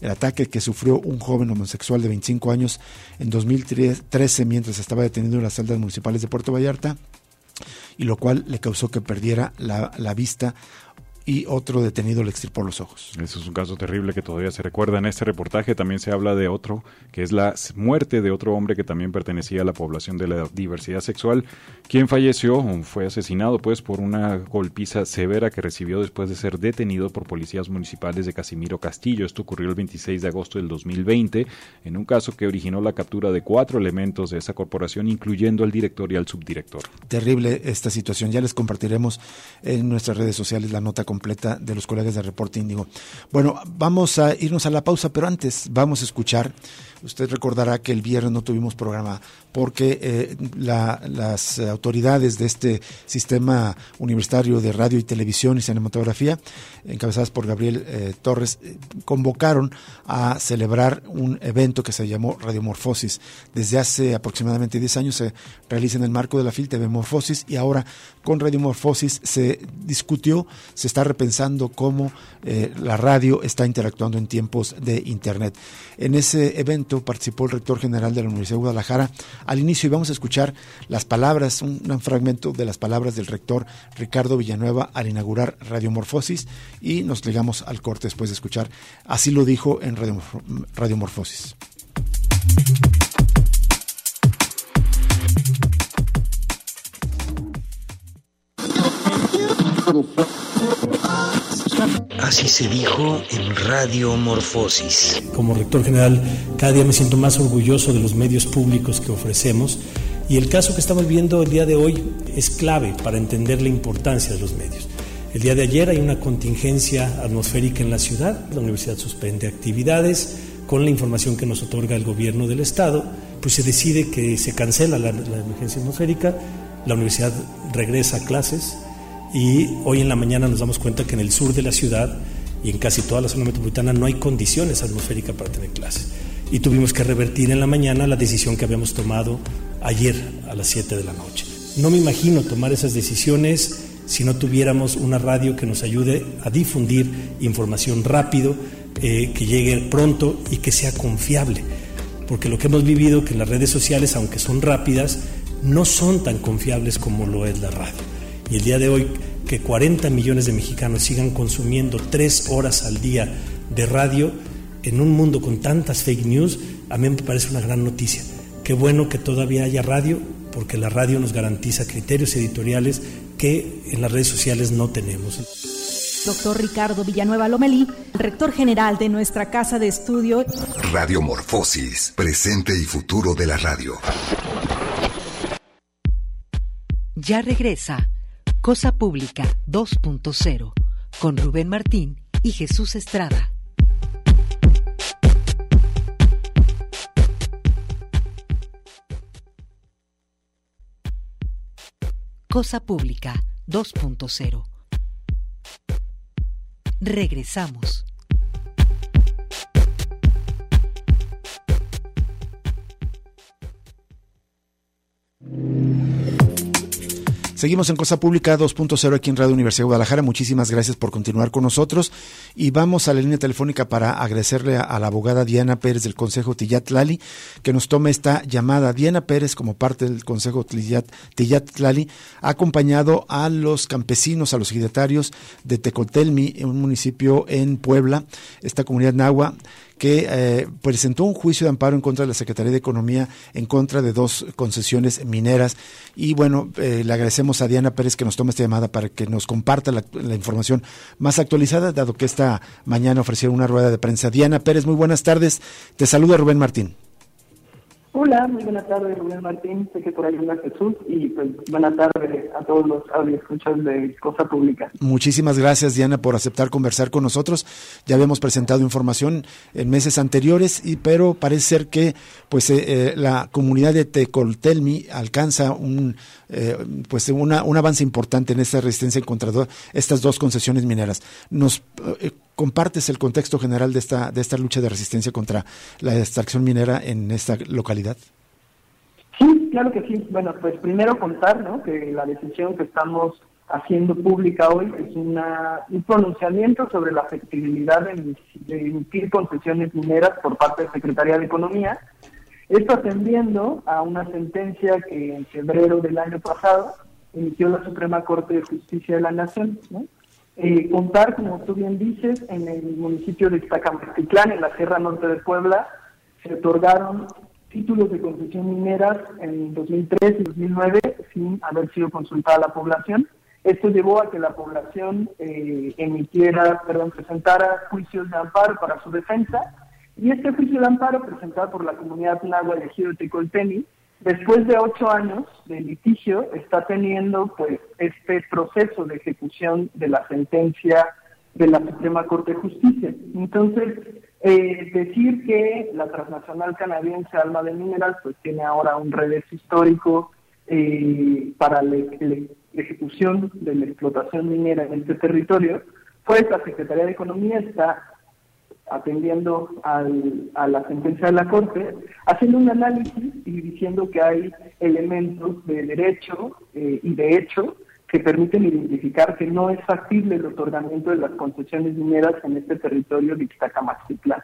el ataque que sufrió un joven homosexual de 25 años en 2013 mientras estaba detenido en las celdas municipales de Puerto Vallarta y lo cual le causó que perdiera la, la vista y otro detenido le extirpó los ojos. Eso es un caso terrible que todavía se recuerda. En este reportaje también se habla de otro, que es la muerte de otro hombre que también pertenecía a la población de la diversidad sexual, quien falleció, fue asesinado pues por una golpiza severa que recibió después de ser detenido por policías municipales de Casimiro Castillo. Esto ocurrió el 26 de agosto del 2020, en un caso que originó la captura de cuatro elementos de esa corporación, incluyendo al director y al subdirector. Terrible esta situación. Ya les compartiremos en nuestras redes sociales la nota completa de los colegas de Reporte Índigo. Bueno, vamos a irnos a la pausa, pero antes vamos a escuchar Usted recordará que el viernes no tuvimos programa porque eh, las autoridades de este sistema universitario de radio y televisión y cinematografía, encabezadas por Gabriel eh, Torres, eh, convocaron a celebrar un evento que se llamó Radiomorfosis. Desde hace aproximadamente 10 años se realiza en el marco de la FIL TV Morfosis y ahora con Radiomorfosis se discutió, se está repensando cómo la radio está interactuando en tiempos de Internet. En ese evento participó el rector general de la Universidad de Guadalajara al inicio y vamos a escuchar las palabras, un, fragmento de las palabras del rector Ricardo Villanueva al inaugurar Radiomorfosis y nos llegamos al corte después de escuchar. Así lo dijo en Radiomorfosis. Así se dijo en Radio Morfosis. Como rector general, cada día me siento más orgulloso de los medios públicos que ofrecemos y el caso que estamos viendo el día de hoy es clave para entender la importancia de los medios. El día de ayer hay una contingencia atmosférica en la ciudad, la universidad suspende actividades con la información que nos otorga el gobierno del estado, pues se decide que se cancela la, la emergencia atmosférica, la universidad regresa a clases, y hoy en la mañana nos damos cuenta que en el sur de la ciudad y en casi toda la zona metropolitana no hay condiciones atmosféricas para tener clases. Y tuvimos que revertir en la mañana la decisión que habíamos tomado ayer a las 7 de la noche. No me imagino tomar esas decisiones si no tuviéramos una radio que nos ayude a difundir información rápido, eh, que llegue pronto y que sea confiable. Porque lo que hemos vivido, que las redes sociales, aunque son rápidas, no son tan confiables como lo es la radio. Y el día de hoy, que 40 millones de mexicanos sigan consumiendo tres horas al día de radio en un mundo con tantas fake news, a mí me parece una gran noticia. Qué bueno que todavía haya radio, porque la radio nos garantiza criterios editoriales que en las redes sociales no tenemos. Doctor Ricardo Villanueva Lomelí, rector general de nuestra casa de estudio. Radiomorfosis, presente y futuro de la radio. Ya regresa Cosa Pública 2.0 con Rubén Martín y Jesús Estrada. Cosa Pública 2.0. Regresamos. Seguimos en Cosa Pública 2.0 aquí en Radio Universidad de Guadalajara. Muchísimas gracias por continuar con nosotros. Y vamos a la línea telefónica para agradecerle a, la abogada Diana Pérez del Consejo Tillat Lali que nos tome esta llamada. Diana Pérez, como parte del Consejo Tillat, Lali, ha acompañado a los campesinos, a los ejidatarios de Tecotelmi, un municipio en Puebla, esta comunidad nahua que eh, presentó un juicio de amparo en contra de la Secretaría de Economía en contra de dos concesiones mineras. Y bueno, eh, le agradecemos a Diana Pérez que nos tome esta llamada para que nos comparta la, información más actualizada, dado que esta mañana ofrecieron una rueda de prensa. Diana Pérez, muy buenas tardes. Te saluda Rubén Martín. Hola, muy buenas tardes, Rubén Martín. Sé que por ahí anda Jesús y pues buenas tardes a todos los escuchas de Cosa Pública. Muchísimas gracias, Diana, por aceptar conversar con nosotros. Ya habíamos presentado información en meses anteriores, y pero parece ser que pues eh, eh, la comunidad de Tecoltelmi alcanza un eh, pues una, un avance importante en esta resistencia en contra de estas dos concesiones mineras. Nos compartes el contexto general de esta, de esta lucha de resistencia contra la extracción minera en esta localidad. Sí, claro que sí. Bueno, pues primero contar ¿no? que la decisión que estamos haciendo pública hoy es una, un pronunciamiento sobre la efectividad de, emitir concesiones mineras por parte de Secretaría de Economía. Esto atendiendo a una sentencia que en febrero del año pasado emitió la Suprema Corte de Justicia de la Nación, ¿no? Eh, contar, como tú bien dices, en el municipio de Ixtacamaxtitlán, en la Sierra Norte de Puebla, se otorgaron títulos de concesión mineras en 2003 y 2009 sin haber sido consultada la población. Esto llevó a que la población eh, emitiera, perdón, presentara juicios de amparo para su defensa y este juicio de amparo presentado por la comunidad Nahua elegido Tecolteni, después de ocho años de litigio, está teniendo pues este proceso de ejecución de la sentencia de la Suprema Corte de Justicia. Entonces, eh, decir que la transnacional canadiense Alma de Mineral pues tiene ahora un revés histórico eh, para la, ejecución de la explotación minera en este territorio, pues la Secretaría de Economía está atendiendo al, a la sentencia de la Corte, haciendo un análisis y diciendo que hay elementos de derecho eh, y de hecho que permiten identificar que no es factible el otorgamiento de las concesiones mineras en este territorio de Ixtacamaxitlán.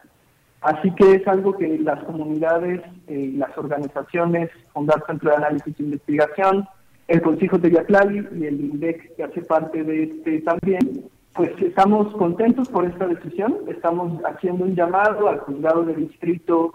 Así que es algo que las comunidades, eh, las organizaciones, Fundar Centro de Análisis e Investigación, el Consejo de Yatlali y el INDEC, que hace parte de este también, pues estamos contentos por esta decisión, estamos haciendo un llamado al juzgado de distrito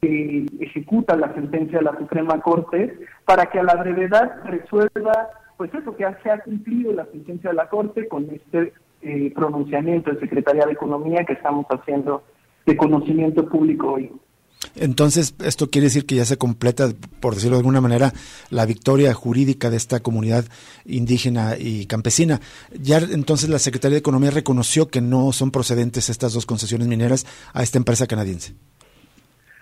que ejecuta la sentencia de la Suprema Corte para que a la brevedad resuelva pues eso, que se ha cumplido la sentencia de la Corte con este eh, pronunciamiento de Secretaría de Economía que estamos haciendo de conocimiento público hoy. Entonces, esto quiere decir que ya se completa, por decirlo de alguna manera, la victoria jurídica de esta comunidad indígena y campesina. Ya entonces la Secretaría de Economía reconoció que no son procedentes estas dos concesiones mineras a esta empresa canadiense.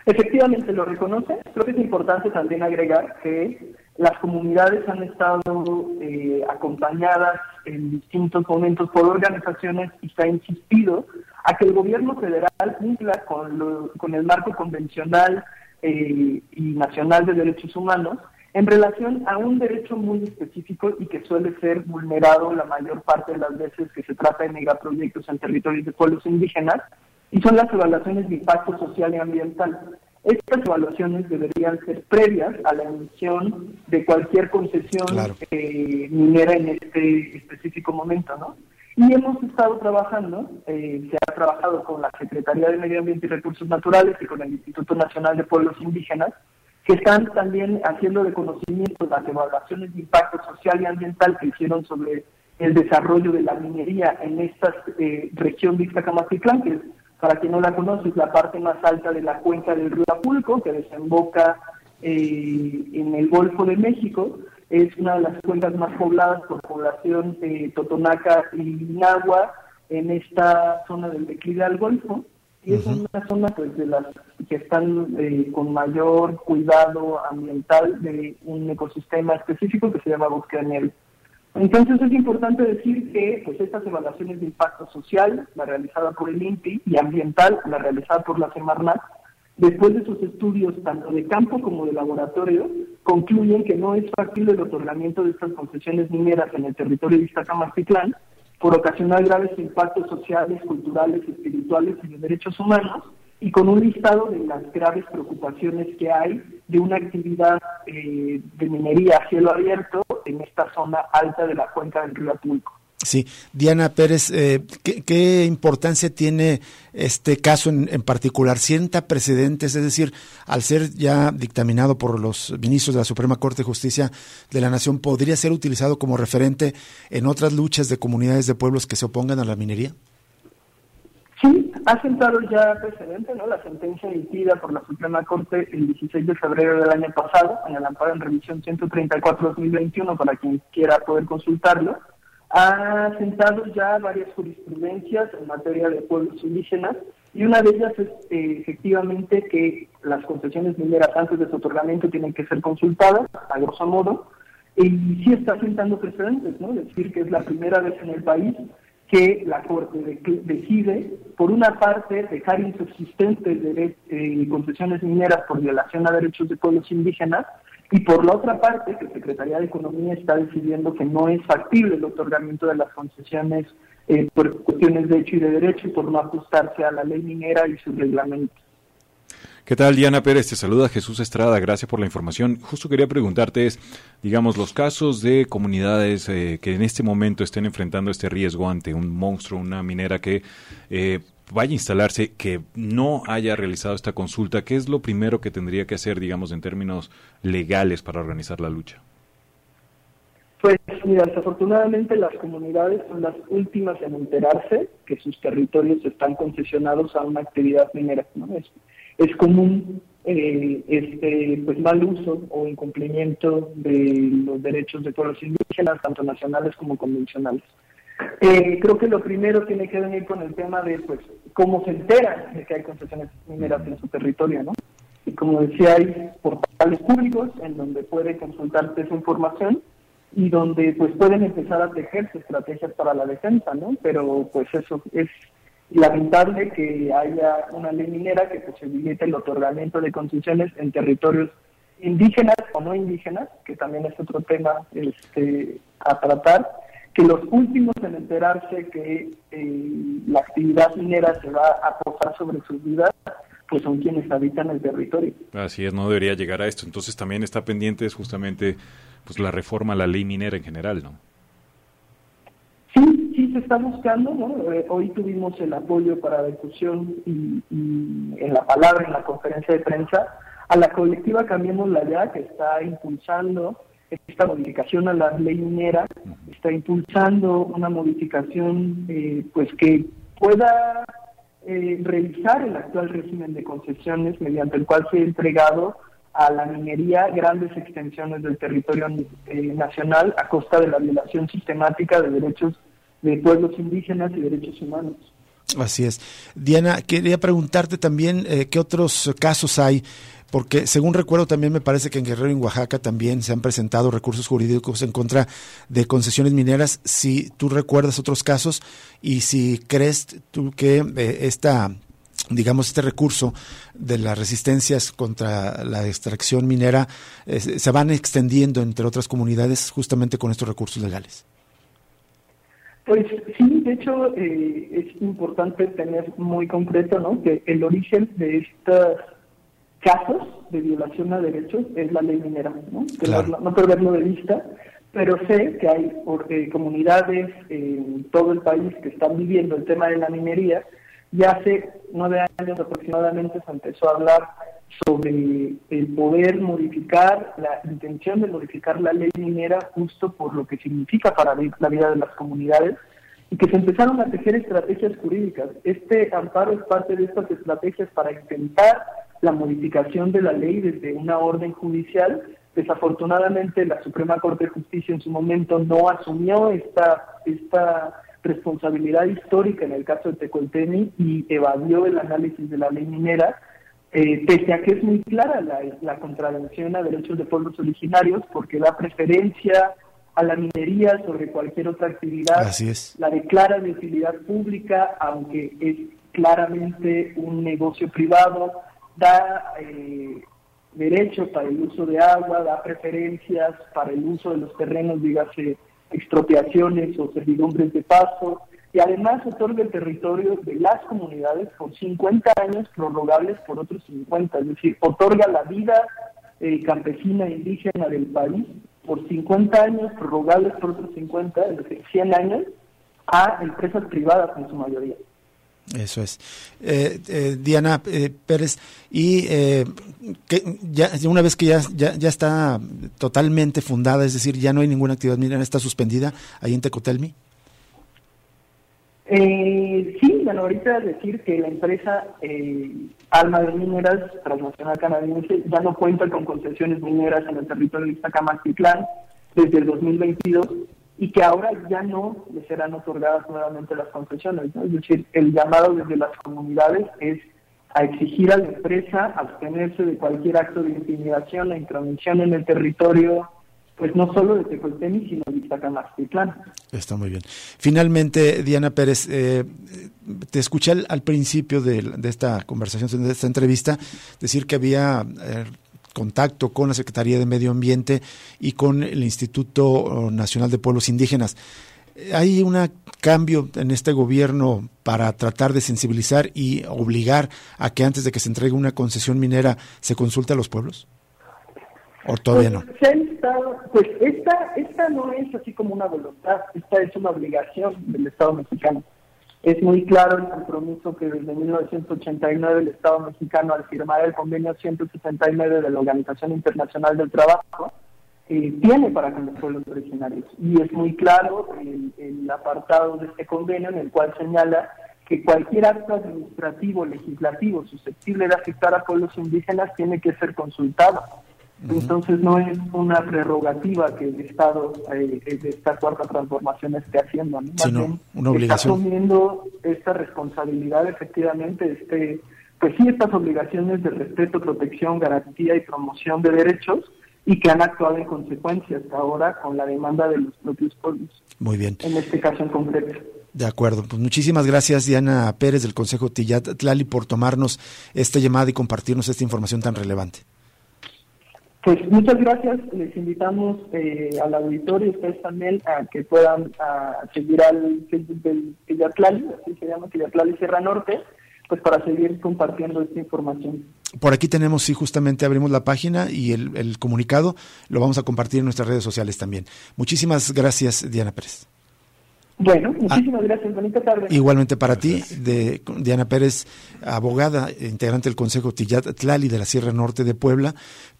Efectivamente lo reconoce. Creo que es importante también agregar que las comunidades han estado eh, acompañadas en distintos momentos por organizaciones y se ha insistido a que el gobierno federal cumpla con, con el marco convencional eh, y nacional de derechos humanos en relación a un derecho muy específico y que suele ser vulnerado la mayor parte de las veces que se trata de megaproyectos en territorios de pueblos indígenas, y son las evaluaciones de impacto social y ambiental. Estas evaluaciones deberían ser previas a la emisión de cualquier concesión eh, minera en este específico momento, ¿no? Y hemos estado trabajando, eh, se ha trabajado con la Secretaría de Medio Ambiente y Recursos Naturales y con el Instituto Nacional de Pueblos Indígenas, que están también haciendo de conocimiento las evaluaciones de impacto social y ambiental que hicieron sobre el desarrollo de la minería en esta eh, región de Ixtacamaticlán, que para quien no la conoce, es la parte más alta de la cuenca del río Apulco, que desemboca eh, en el Golfo de México. Es una de las cuencas más pobladas por población de Totonaca y Nagua en esta zona del declive al Golfo. Y es una zona pues, de las que están eh, con mayor cuidado ambiental de un ecosistema específico que se llama bosque de nieve. Entonces es importante decir que pues estas evaluaciones de impacto social, la realizada por el INPI, y ambiental, la realizada por la Semarnat, después de sus estudios tanto de campo como de laboratorio, concluyen que no es fácil el otorgamiento de estas concesiones mineras en el territorio de Iztacamastitlán por ocasionar graves impactos sociales, culturales, espirituales y de derechos humanos, y con un listado de las graves preocupaciones que hay de una actividad eh, de minería a cielo abierto en esta zona alta de la cuenca del río Atulco. Sí, Diana Pérez, eh, ¿qué, importancia tiene este caso en, en, particular? ¿Sienta precedentes? Es decir, al ser ya dictaminado por los ministros de la Suprema Corte de Justicia de la Nación, ¿podría ser utilizado como referente en otras luchas de comunidades de pueblos que se opongan a la minería? Sí, ha sentado ya precedente, ¿no? La sentencia emitida por la Suprema Corte el 16 de febrero del año pasado, en el amparo en revisión 134-2021, para quien quiera poder consultarlo, ha sentado ya varias jurisprudencias en materia de pueblos indígenas, y una de ellas es eh, efectivamente que las concesiones mineras antes de su otorgamiento tienen que ser consultadas, a grosso modo, y sí está sentando precedentes, ¿no? Es decir, que es la primera vez en el país que la Corte decide, por una parte, dejar insubsistentes eh, concesiones mineras por violación a derechos de pueblos indígenas, y por la otra parte, que Secretaría de Economía está decidiendo que no es factible el otorgamiento de las concesiones eh, por cuestiones de hecho y de derecho y por no ajustarse a la ley minera y su reglamento. ¿Qué tal, Diana Pérez? Te saluda Jesús Estrada, gracias por la información. Justo quería preguntarte, es, digamos, los casos de comunidades eh, que en este momento estén enfrentando este riesgo ante un monstruo, una minera que eh, vaya a instalarse, que no haya realizado esta consulta, ¿qué es lo primero que tendría que hacer, digamos, en términos legales para organizar la lucha? Pues mira, desafortunadamente las comunidades son las últimas en enterarse que sus territorios están concesionados a una actividad minera. ¿no? Es, es común eh, este pues mal uso o incumplimiento de los derechos de pueblos indígenas, tanto nacionales como convencionales. Eh, creo que lo primero tiene que venir con el tema de pues cómo se entera de que hay concesiones mineras en su territorio, ¿no? Y como decía, hay portales públicos en donde puede consultarse esa información y donde pues pueden empezar a tejerse estrategias para la defensa, ¿no? Pero pues eso es lamentable que haya una ley minera que posibilite el otorgamiento de concesiones en territorios indígenas o no indígenas, que también es otro tema este, a tratar, que los últimos en enterarse que eh, la actividad minera se va a posar sobre sus vidas, pues son quienes habitan el territorio. Así es, no debería llegar a esto. Entonces también está pendiente justamente pues la reforma a la ley minera en general, ¿no? Sí, sí se está buscando, ¿no? Eh, hoy tuvimos el apoyo para la discusión y, en la palabra, en la conferencia de prensa, a la colectiva Cambiemos la Ya, que está impulsando esta modificación a la ley minera, está impulsando una modificación eh, pues que pueda eh, revisar el actual régimen de concesiones mediante el cual se ha entregado a la minería grandes extensiones del territorio eh, nacional a costa de la violación sistemática de derechos de pueblos indígenas y derechos humanos. Así es. Diana, quería preguntarte también eh, qué otros casos hay, porque según recuerdo también me parece que en Guerrero y en Oaxaca también se han presentado recursos jurídicos en contra de concesiones mineras. Si tú recuerdas otros casos y si crees tú que eh, esta digamos, este recurso de las resistencias contra la extracción minera eh, se van extendiendo entre otras comunidades justamente con estos recursos legales. Pues sí, de hecho eh, es importante tener muy concreto ¿no? que el origen de estos casos de violación a derechos es la ley minera, ¿no? no, perderlo de vista, pero sé que hay eh, comunidades en todo el país que están viviendo el tema de la minería ya hace nueve años aproximadamente se empezó a hablar sobre el poder modificar, la intención de modificar la ley minera justo por lo que significa para la vida de las comunidades y que se empezaron a tejer estrategias jurídicas. Este amparo es parte de estas estrategias para intentar la modificación de la ley desde una orden judicial. Desafortunadamente la Suprema Corte de Justicia en su momento no asumió esta, esta responsabilidad histórica en el caso de Tecolteni y evadió el análisis de la ley minera, eh, pese a que es muy clara la, la contravención a derechos de pueblos originarios porque da preferencia a la minería sobre cualquier otra actividad, Así es. la declara de utilidad pública, aunque es claramente un negocio privado, da eh, derecho para el uso de agua, da preferencias para el uso de los terrenos, dígase expropiaciones o servidumbres de paso, y además otorga el territorio de las comunidades por 50 años prorrogables por otros 50, es decir, otorga la vida eh, campesina e indígena del país por 50 años prorrogables por otros 50, es decir, 100 años, a empresas privadas en su mayoría. Eso es. Eh, eh, Diana eh, Pérez, y que ya, una vez que ya, ya, está totalmente fundada, es decir, ya no hay ninguna actividad minera, está suspendida ahí en Tecotelmi. sí, bueno, ahorita decir que la empresa Alma de Mineras Transnacional Canadiense ya no cuenta con concesiones mineras en el territorio de Iztacamaxitlán desde el 2022 y que ahora ya no le serán otorgadas nuevamente las concesiones. Es decir, el llamado desde las comunidades es a exigir a la empresa abstenerse de cualquier acto de intimidación e intromisión en el territorio, pues no solo de Tecolteni, sino de Iztacamaxitlán. Está muy bien. Finalmente, Diana Pérez, eh, te escuché al, principio de, esta conversación, de esta entrevista, decir que había eh, contacto con la Secretaría de Medio Ambiente y con el Instituto Nacional de Pueblos Indígenas. ¿Hay un cambio en este gobierno para tratar de sensibilizar y obligar a que antes de que se entregue una concesión minera se consulte a los pueblos? ¿O todavía no? Pues, pues esta, esta no es así como una voluntad, esta es una obligación del Estado mexicano. Es muy claro el compromiso que desde 1989 el Estado mexicano, al firmar el convenio 169 de la Organización Internacional del Trabajo, eh, tiene para con los pueblos originarios. Y es muy claro el, el apartado de este convenio en el cual señala que cualquier acto administrativo, legislativo susceptible de afectar a pueblos indígenas tiene que ser consultado. Entonces no es una prerrogativa que el Estado eh, de esta cuarta transformación esté haciendo, ¿no? sino una obligación. Está asumiendo esta responsabilidad efectivamente, este, pues sí, estas obligaciones de respeto, protección, garantía y promoción de derechos, y que han actuado en consecuencia hasta ahora con la demanda de los propios pueblos. Muy bien. En este caso en concreto. De acuerdo, pues muchísimas gracias Diana Pérez del Consejo Tillat Tlali por tomarnos esta llamada y compartirnos esta información tan relevante. Pues muchas gracias, les invitamos eh, al auditorio, ustedes también, a que puedan seguir al Facebook del Tillatlali, así se llama Tillatlali Sierra Norte, pues para seguir compartiendo esta información. Por aquí tenemos, sí, justamente abrimos la página y el, el comunicado lo vamos a compartir en nuestras redes sociales también. Muchísimas gracias, Diana Pérez. Bueno, ah. muchísimas gracias. Bonita tarde. Igualmente para ti, de Diana Pérez, abogada, integrante del Consejo Tillat Tlali de la Sierra Norte de Puebla,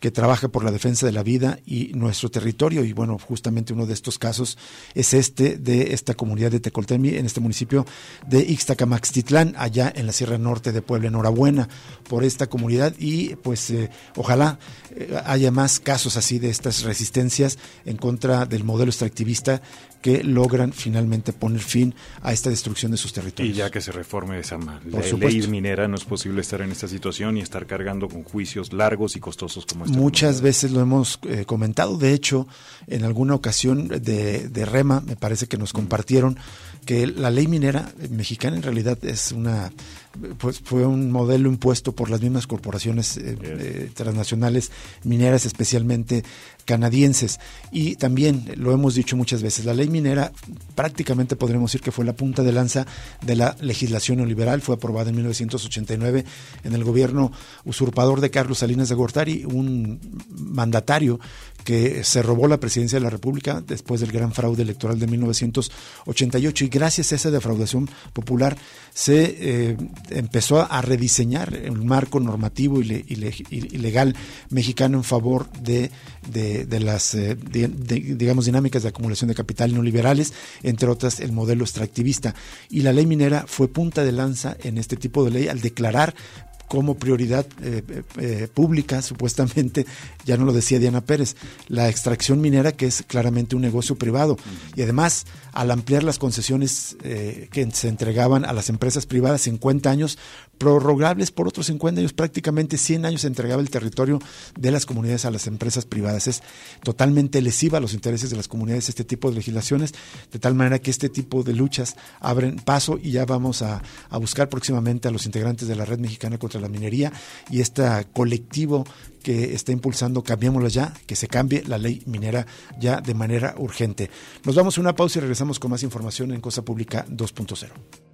que trabaja por la defensa de la vida y nuestro territorio. Y bueno, justamente uno de estos casos es este de esta comunidad de Tecoltemi, en este municipio de Ixtacamaxtitlán, allá en la Sierra Norte de Puebla. Enhorabuena por esta comunidad y pues eh, ojalá eh, haya más casos así de estas resistencias en contra del modelo extractivista que logran finalmente poner fin a esta destrucción de sus territorios. Y ya que se reforme esa ley minera, no es posible estar en esta situación y estar cargando con juicios largos y costosos como este. Muchas veces lo hemos eh, comentado, de hecho, en alguna ocasión de, de Rema, me parece que nos compartieron que la ley minera mexicana en realidad es una pues fue un modelo impuesto por las mismas corporaciones eh, eh, transnacionales mineras, especialmente canadienses. Y también, lo hemos dicho muchas veces, la ley minera prácticamente podremos decir que fue la punta de lanza de la legislación neoliberal, fue aprobada en 1989 en el gobierno usurpador de Carlos Salinas de Gortari, un mandatario que se robó la presidencia de la República después del gran fraude electoral de 1988 y gracias a esa defraudación popular se eh, empezó a rediseñar el marco normativo y, legal mexicano en favor de, las, eh, digamos, dinámicas de acumulación de capital neoliberales, entre otras el modelo extractivista. Y la ley minera fue punta de lanza en este tipo de ley al declarar como prioridad eh, eh, eh, pública, supuestamente, ya no lo decía Diana Pérez, la extracción minera, que es claramente un negocio privado. Y además, al ampliar las concesiones que se entregaban a las empresas privadas 50 años, prorrogables por otros 50 años, prácticamente 100 años se entregaba el territorio de las comunidades a las empresas privadas. Es totalmente lesiva a los intereses de las comunidades este tipo de legislaciones, de tal manera que este tipo de luchas abren paso y ya vamos a, a buscar próximamente a los integrantes de la Red Mexicana contra la Minería y este colectivo que está impulsando Cambiémosla ya, que se cambie la ley minera ya de manera urgente. Nos vamos a una pausa y regresamos con más información en Cosa Pública 2.0.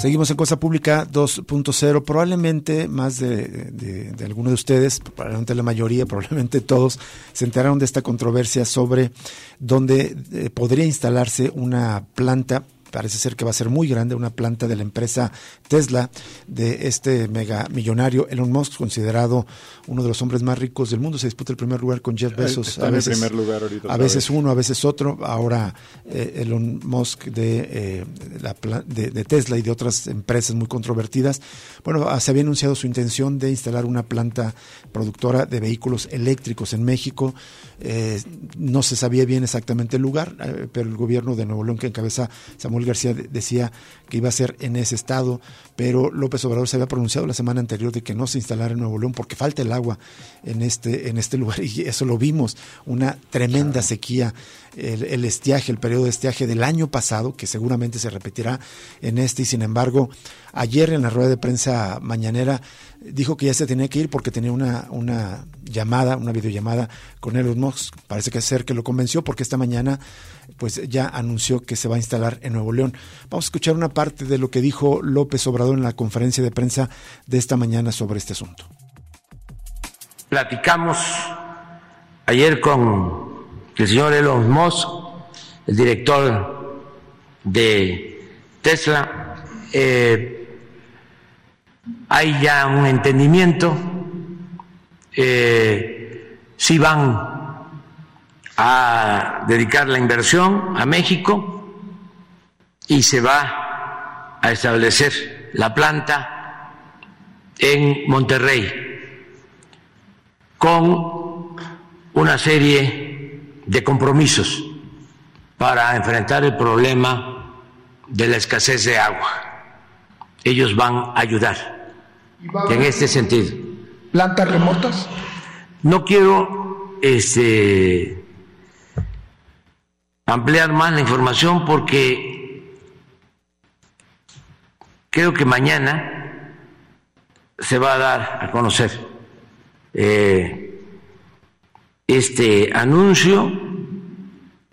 Seguimos en Cosa Pública 2.0. Probablemente más de, de, de ustedes, probablemente la mayoría, <laughs> probablemente todos, se enteraron de esta controversia sobre dónde eh, podría instalarse una planta parece ser que va a ser muy grande, una planta de la empresa Tesla, de este mega millonario Elon Musk, considerado uno de los hombres más ricos del mundo. Se disputa el primer lugar con Jeff Bezos. a veces, primer lugar a veces uno, a veces otro. Ahora eh, Elon Musk de, eh, la, de, de, Tesla y de otras empresas muy controvertidas. Bueno, ah, se había anunciado su intención de instalar una planta productora de vehículos eléctricos en México. Eh, no se sabía bien exactamente el lugar, eh, pero el gobierno de Nuevo León que encabeza Samuel García decía que iba a ser en ese estado, pero López Obrador se había pronunciado la semana anterior de que no se instalara en Nuevo León porque falta el agua en este, en este <laughs> lugar y eso lo vimos, una tremenda sequía, el, el estiaje, el periodo de estiaje del año pasado, que seguramente se repetirá en este y sin embargo, ayer en la rueda de prensa mañanera dijo que ya se tenía que ir porque tenía una, una llamada, una videollamada con Elon Musk. Parece que ser que lo convenció porque esta mañana pues ya anunció que se va a instalar en Nuevo León. Vamos a escuchar una parte de lo que dijo López Obrador en la conferencia de prensa de esta mañana sobre este asunto. Platicamos ayer con el señor Elon Musk, el director de Tesla. Eh, hay ya un entendimiento, eh, si van a dedicar la inversión a México y se va a establecer la planta en Monterrey con una serie de compromisos para enfrentar el problema de la escasez de agua. Ellos van a ayudar en este sentido. ¿Plantas remotas? No quiero este, ampliar más la información porque creo que mañana se va a dar a conocer eh, este anuncio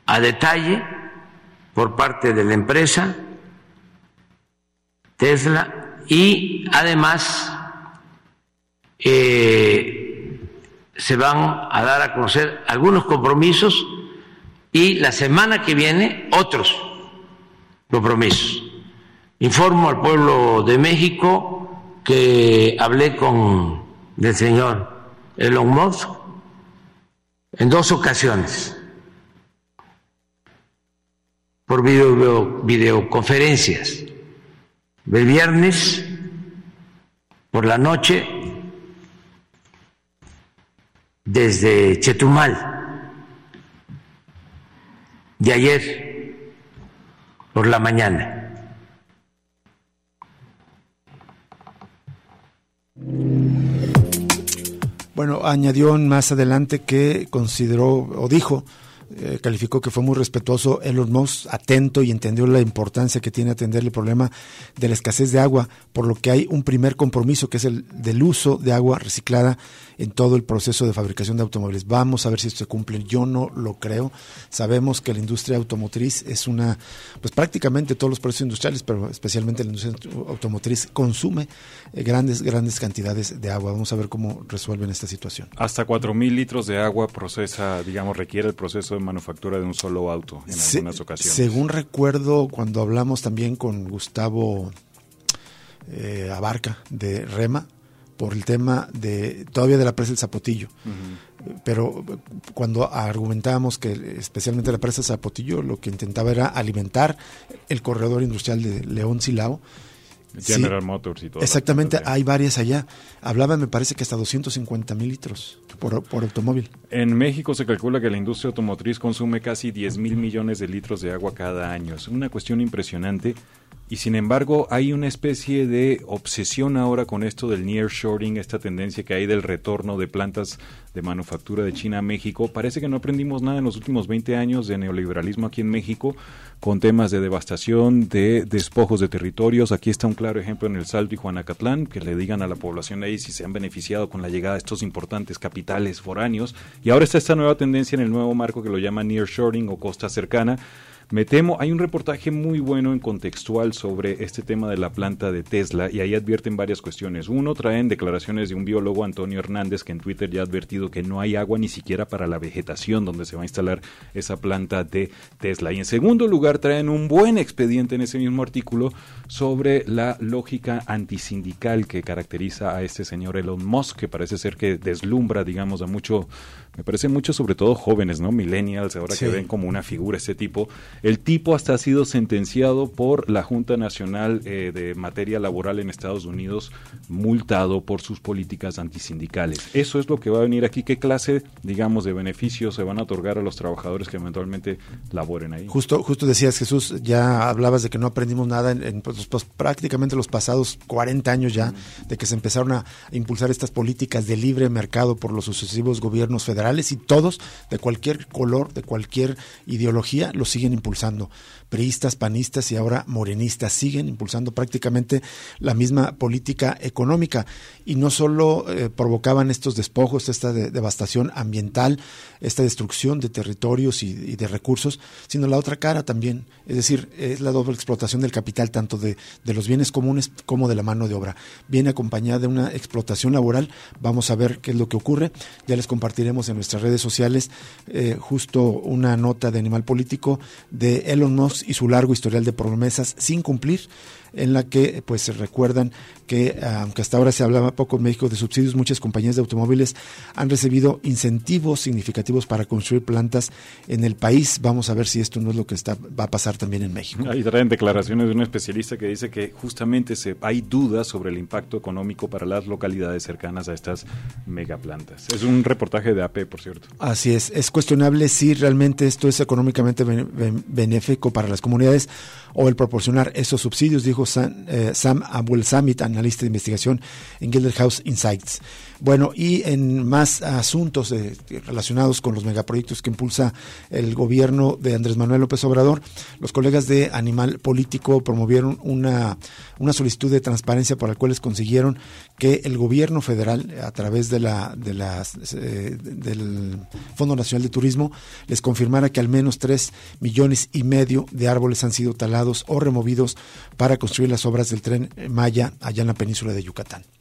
a detalle por parte de la empresa Tesla y además eh, se van a dar a conocer algunos compromisos y la semana que viene otros compromisos. Informo al pueblo de México que hablé con el señor Elon Musk en dos ocasiones por video, videoconferencias. El viernes por la noche desde Chetumal de ayer por la mañana. Bueno, añadió más adelante que consideró o dijo eh, calificó que fue muy respetuoso Elon Musk, atento y entendió la importancia que tiene atender el problema de la escasez de agua, por lo que hay un primer compromiso que es el del uso de agua reciclada en todo el proceso de fabricación de automóviles. Vamos a ver si esto se cumple. Yo no lo creo. Sabemos que la industria automotriz es una, pues prácticamente todos los procesos industriales, pero especialmente la industria automotriz consume eh, grandes, grandes cantidades de agua. Vamos a ver cómo resuelven esta situación. Hasta 4.000 litros de agua procesa, digamos, requiere el proceso de manufactura de un solo auto en algunas ocasiones. Según recuerdo, cuando hablamos también con Gustavo eh, Abarca de Rema, por el tema de todavía de la presa del Zapotillo. Pero cuando argumentábamos que especialmente la presa del Zapotillo lo que intentaba era alimentar el corredor industrial de León Silao, General Motors y todo. Exactamente, hay varias allá. Hablaban, me parece que hasta 250 mil litros por, por, automóvil. En México se calcula que la industria automotriz consume casi 10 mil millones de litros de agua cada año. Es una cuestión impresionante y sin embargo, hay una especie de obsesión ahora con esto del nearshoring, esta tendencia que hay del retorno de plantas de manufactura de China a México. Parece que no aprendimos nada en los últimos 20 años de neoliberalismo aquí en México, con temas de devastación, de despojos de territorios. Aquí está un claro ejemplo en el Salto y Juanacatlán, que le digan a la población ahí si se han beneficiado con la llegada de estos importantes capitales foráneos. Y ahora está esta nueva tendencia en el nuevo marco que lo llama nearshoring o costa cercana Me temo, hay un reportaje muy bueno en contextual sobre este tema de la planta de Tesla y ahí advierten varias cuestiones. Uno, traen declaraciones de un biólogo, Antonio Hernández, que en Twitter ya ha advertido que no hay agua ni siquiera para la vegetación donde se va a instalar esa planta de Tesla. Y en segundo lugar, traen un buen expediente en ese mismo artículo sobre la lógica antisindical que caracteriza a este señor Elon Musk, que parece ser que deslumbra, digamos, a mucho me parece mucho sobre todo jóvenes, ¿no? Millennials, ahora que ven como una figura ese tipo. El tipo hasta ha sido sentenciado por la Junta Nacional eh, de Materia Laboral en Estados Unidos, multado por sus políticas antisindicales. Eso es lo que va a venir aquí. ¿Qué clase, digamos, de beneficios se van a otorgar a los trabajadores que eventualmente laboren ahí? Justo, justo decías, Jesús, ya hablabas de que no aprendimos nada en, pues, pues, prácticamente los pasados 40 años ya, de que se empezaron a impulsar estas políticas de libre mercado por los sucesivos gobiernos federales y todos, de cualquier color, de cualquier ideología, lo siguen impulsando. Priistas, panistas y ahora morenistas siguen impulsando prácticamente la misma política económica y no solo eh, provocaban estos despojos, esta devastación ambiental, esta destrucción de territorios y, de recursos, sino la otra cara también, es decir, es la doble explotación del capital, tanto de, de los bienes comunes como de la mano de obra. Viene acompañada de una explotación laboral, vamos a ver qué es lo que ocurre, ya les compartiremos en nuestras redes sociales eh, justo una nota de Animal Político de Elon Musk y su largo historial de promesas sin cumplir en la que pues se recuerdan que aunque hasta ahora se hablaba poco en México de subsidios, muchas compañías de automóviles han recibido incentivos significativos para construir plantas en el país. Vamos a ver si esto no es lo que está, va a pasar también en México. Ahí traen declaraciones de un especialista que dice que justamente se, hay dudas sobre el impacto económico para las localidades cercanas a estas megaplantas. Es un reportaje de AP, por cierto. Así es, es cuestionable si realmente esto es económicamente benéfico para las comunidades o el proporcionar esos subsidios, dijo Sam, eh, Sam analista de investigación en Gilder House Insights. Bueno, y en más asuntos relacionados con los megaproyectos que impulsa el gobierno de Andrés Manuel López Obrador, los colegas de Animal Político promovieron una, una solicitud de transparencia por la cual les consiguieron que el gobierno federal, a través de la, de eh, del Fondo Nacional de Turismo, les confirmara que al menos tres millones y medio de árboles han sido talados o removidos para construir las obras del tren Maya allá en la península de Yucatán.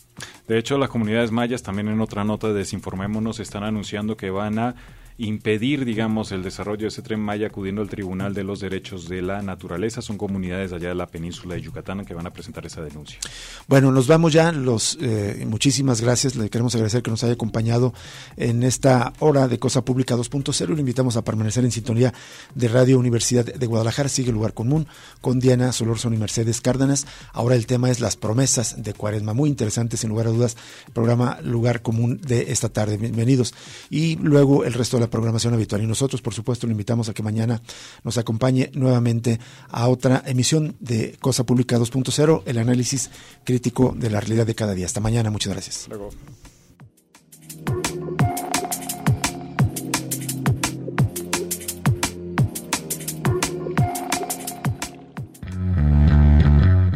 De hecho, las comunidades mayas también en otra nota de Desinformémonos están anunciando que van a impedir, digamos, el desarrollo de ese tren Maya acudiendo al Tribunal de los Derechos de la Naturaleza. Son comunidades allá de la península de Yucatán que van a presentar esa denuncia. Bueno, nos vamos ya. Los, eh, muchísimas gracias. Le queremos agradecer que nos haya acompañado en esta hora de Cosa Pública 2.0 le invitamos a permanecer en sintonía de Radio Universidad de Guadalajara. Sigue Lugar Común con Diana Solórzano y Mercedes Cárdenas. Ahora el tema es las promesas de Cuaresma. Muy interesante, sin lugar a dudas, programa Lugar Común de esta tarde. Bienvenidos. Y luego el resto de la programación habitual. Y nosotros, por supuesto, lo invitamos a que mañana nos acompañe nuevamente a otra emisión de Cosa Pública 2.0, el análisis crítico de la realidad de cada día. Hasta mañana, muchas gracias.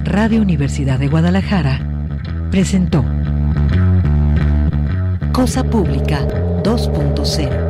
Radio Universidad de Guadalajara presentó Cosa Pública 2.0